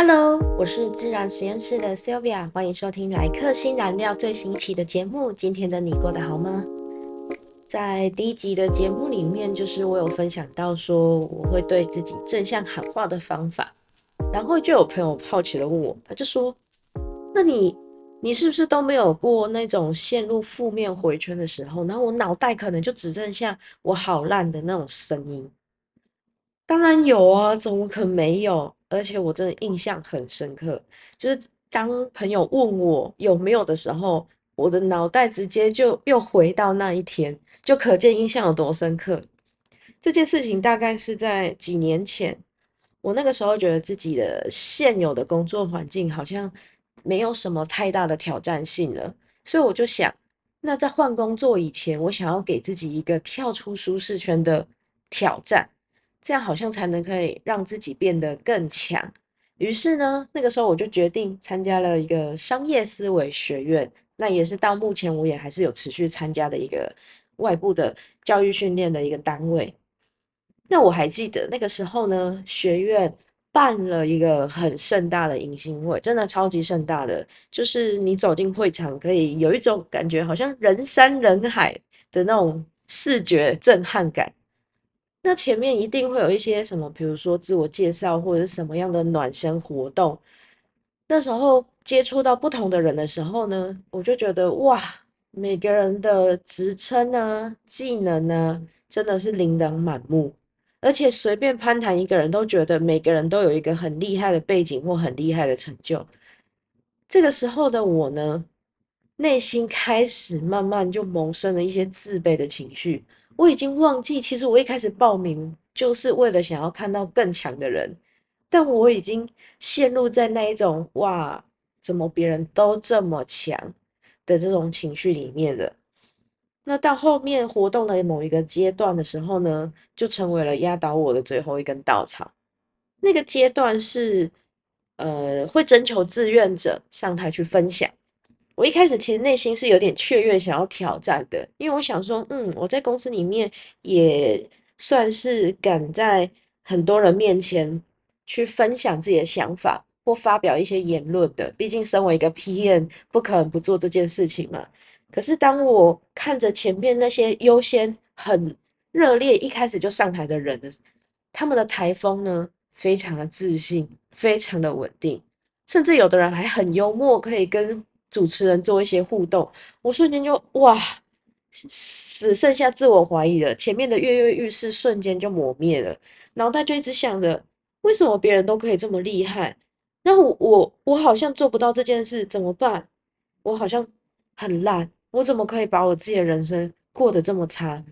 Hello，我是自然实验室的 Sylvia，欢迎收听来客新燃料最新一期的节目。今天的你过得好吗？在第一集的节目里面，就是我有分享到说我会对自己正向喊话的方法，然后就有朋友好奇的问我，他就说：“那你你是不是都没有过那种陷入负面回圈的时候？然后我脑袋可能就只剩下我好烂的那种声音。”当然有啊，怎么可能没有？而且我真的印象很深刻，就是当朋友问我有没有的时候，我的脑袋直接就又回到那一天，就可见印象有多深刻。这件事情大概是在几年前，我那个时候觉得自己的现有的工作环境好像没有什么太大的挑战性了，所以我就想，那在换工作以前，我想要给自己一个跳出舒适圈的挑战。这样好像才能可以让自己变得更强。于是呢，那个时候我就决定参加了一个商业思维学院，那也是到目前我也还是有持续参加的一个外部的教育训练的一个单位。那我还记得那个时候呢，学院办了一个很盛大的迎新会，真的超级盛大的，就是你走进会场，可以有一种感觉，好像人山人海的那种视觉震撼感。那前面一定会有一些什么，比如说自我介绍或者是什么样的暖身活动。那时候接触到不同的人的时候呢，我就觉得哇，每个人的职称啊、技能啊，真的是琳琅满目。而且随便攀谈一个人都觉得每个人都有一个很厉害的背景或很厉害的成就。这个时候的我呢，内心开始慢慢就萌生了一些自卑的情绪。我已经忘记，其实我一开始报名就是为了想要看到更强的人，但我已经陷入在那一种哇，怎么别人都这么强的这种情绪里面了。那到后面活动的某一个阶段的时候呢，就成为了压倒我的最后一根稻草。那个阶段是，呃，会征求志愿者上台去分享。我一开始其实内心是有点雀跃，想要挑战的，因为我想说，嗯，我在公司里面也算是敢在很多人面前去分享自己的想法或发表一些言论的，毕竟身为一个 PM，不可能不做这件事情嘛。可是当我看着前面那些优先很热烈一开始就上台的人的，他们的台风呢，非常的自信，非常的稳定，甚至有的人还很幽默，可以跟。主持人做一些互动，我瞬间就哇，只剩下自我怀疑了。前面的跃跃欲试瞬间就磨灭了，脑袋就一直想着，为什么别人都可以这么厉害，然后我我好像做不到这件事，怎么办？我好像很烂，我怎么可以把我自己的人生过得这么差？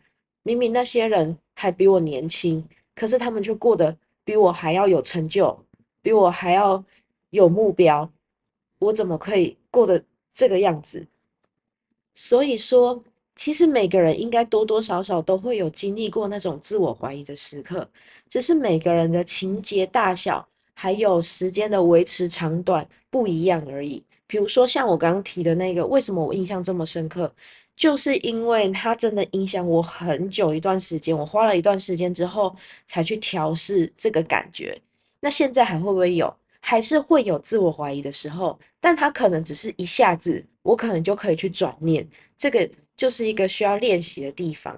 明明那些人还比我年轻，可是他们却过得比我还要有成就，比我还要有目标，我怎么可以？过的这个样子，所以说，其实每个人应该多多少少都会有经历过那种自我怀疑的时刻，只是每个人的情节大小，还有时间的维持长短不一样而已。比如说，像我刚刚提的那个，为什么我印象这么深刻，就是因为它真的影响我很久一段时间，我花了一段时间之后才去调试这个感觉。那现在还会不会有？还是会有自我怀疑的时候，但他可能只是一下子，我可能就可以去转念，这个就是一个需要练习的地方。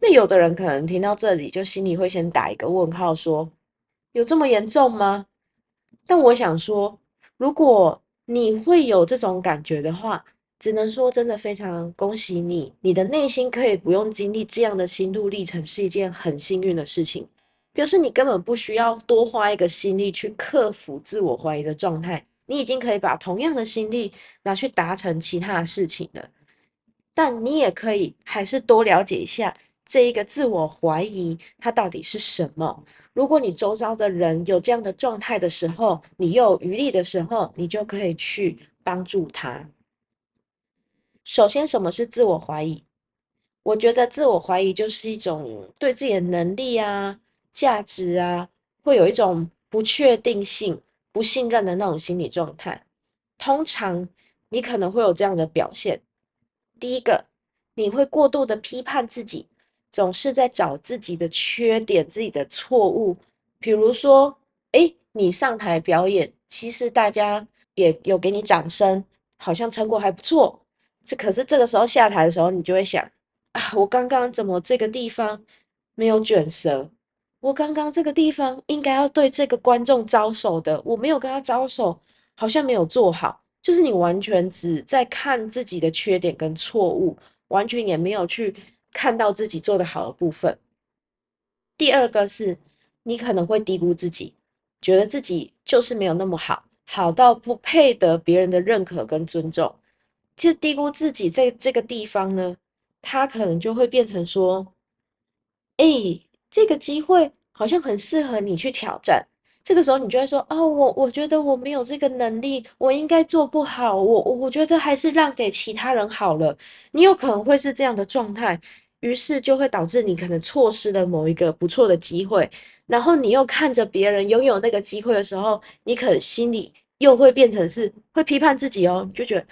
那有的人可能听到这里，就心里会先打一个问号，说有这么严重吗？但我想说，如果你会有这种感觉的话，只能说真的非常恭喜你，你的内心可以不用经历这样的心路历程，是一件很幸运的事情。表示你根本不需要多花一个心力去克服自我怀疑的状态，你已经可以把同样的心力拿去达成其他的事情了。但你也可以还是多了解一下这一个自我怀疑它到底是什么。如果你周遭的人有这样的状态的时候，你又有余力的时候，你就可以去帮助他。首先，什么是自我怀疑？我觉得自我怀疑就是一种对自己的能力啊。价值啊，会有一种不确定性、不信任的那种心理状态。通常你可能会有这样的表现：第一个，你会过度的批判自己，总是在找自己的缺点、自己的错误。比如说，哎，你上台表演，其实大家也有给你掌声，好像成果还不错。这可是这个时候下台的时候，你就会想啊，我刚刚怎么这个地方没有卷舌？我刚刚这个地方应该要对这个观众招手的，我没有跟他招手，好像没有做好。就是你完全只在看自己的缺点跟错误，完全也没有去看到自己做的好的部分。第二个是，你可能会低估自己，觉得自己就是没有那么好，好到不配得别人的认可跟尊重。其实低估自己在这个地方呢，他可能就会变成说，哎，这个机会好像很适合你去挑战。这个时候，你就会说：“哦，我我觉得我没有这个能力，我应该做不好。我我我觉得还是让给其他人好了。”你有可能会是这样的状态，于是就会导致你可能错失了某一个不错的机会。然后你又看着别人拥有那个机会的时候，你可心里又会变成是会批判自己哦，你就觉得。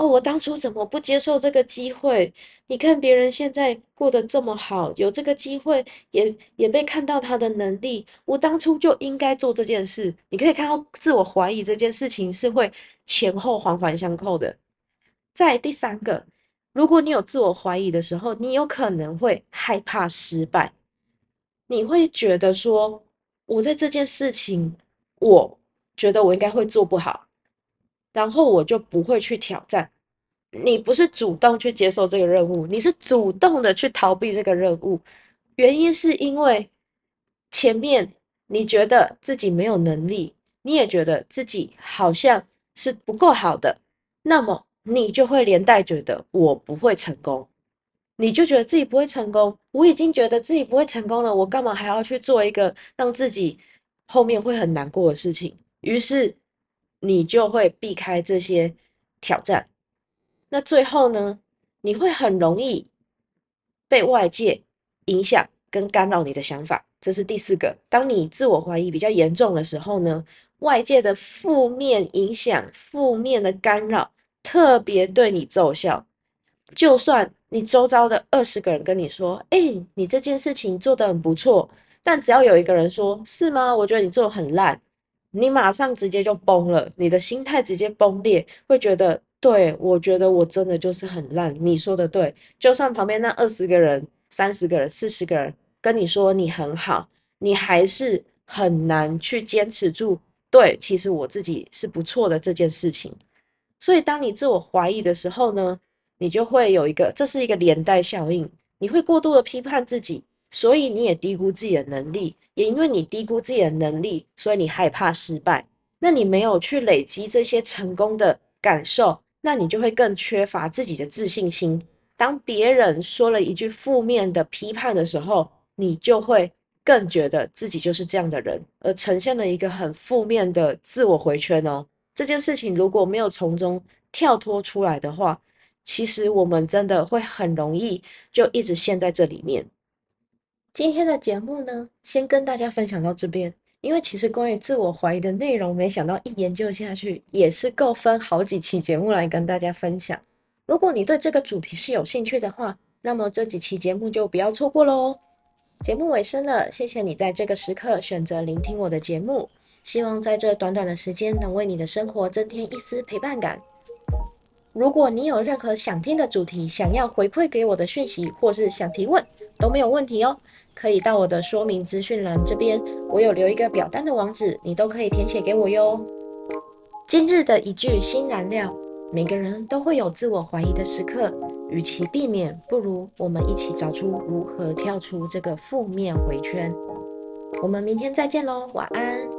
哦，我当初怎么不接受这个机会？你看别人现在过得这么好，有这个机会，也也被看到他的能力，我当初就应该做这件事。你可以看到自我怀疑这件事情是会前后环环相扣的。在第三个，如果你有自我怀疑的时候，你有可能会害怕失败，你会觉得说，我在这件事情，我觉得我应该会做不好。然后我就不会去挑战。你不是主动去接受这个任务，你是主动的去逃避这个任务。原因是因为前面你觉得自己没有能力，你也觉得自己好像是不够好的，那么你就会连带觉得我不会成功，你就觉得自己不会成功。我已经觉得自己不会成功了，我干嘛还要去做一个让自己后面会很难过的事情？于是。你就会避开这些挑战，那最后呢？你会很容易被外界影响跟干扰你的想法，这是第四个。当你自我怀疑比较严重的时候呢，外界的负面影响、负面的干扰特别对你奏效。就算你周遭的二十个人跟你说：“哎，你这件事情做得很不错。”但只要有一个人说：“是吗？我觉得你做的很烂。”你马上直接就崩了，你的心态直接崩裂，会觉得，对我觉得我真的就是很烂。你说的对，就算旁边那二十个人、三十个人、四十个人跟你说你很好，你还是很难去坚持住。对，其实我自己是不错的这件事情。所以，当你自我怀疑的时候呢，你就会有一个，这是一个连带效应，你会过度的批判自己。所以你也低估自己的能力，也因为你低估自己的能力，所以你害怕失败。那你没有去累积这些成功的感受，那你就会更缺乏自己的自信心。当别人说了一句负面的批判的时候，你就会更觉得自己就是这样的人，而呈现了一个很负面的自我回圈哦。这件事情如果没有从中跳脱出来的话，其实我们真的会很容易就一直陷在这里面。今天的节目呢，先跟大家分享到这边。因为其实关于自我怀疑的内容，没想到一研究下去，也是够分好几期节目来跟大家分享。如果你对这个主题是有兴趣的话，那么这几期节目就不要错过喽。节目尾声了，谢谢你在这个时刻选择聆听我的节目，希望在这短短的时间能为你的生活增添一丝陪伴感。如果你有任何想听的主题，想要回馈给我的讯息，或是想提问，都没有问题哦。可以到我的说明资讯栏这边，我有留一个表单的网址，你都可以填写给我哟。今日的一句新燃料：每个人都会有自我怀疑的时刻，与其避免，不如我们一起找出如何跳出这个负面回圈。我们明天再见喽，晚安。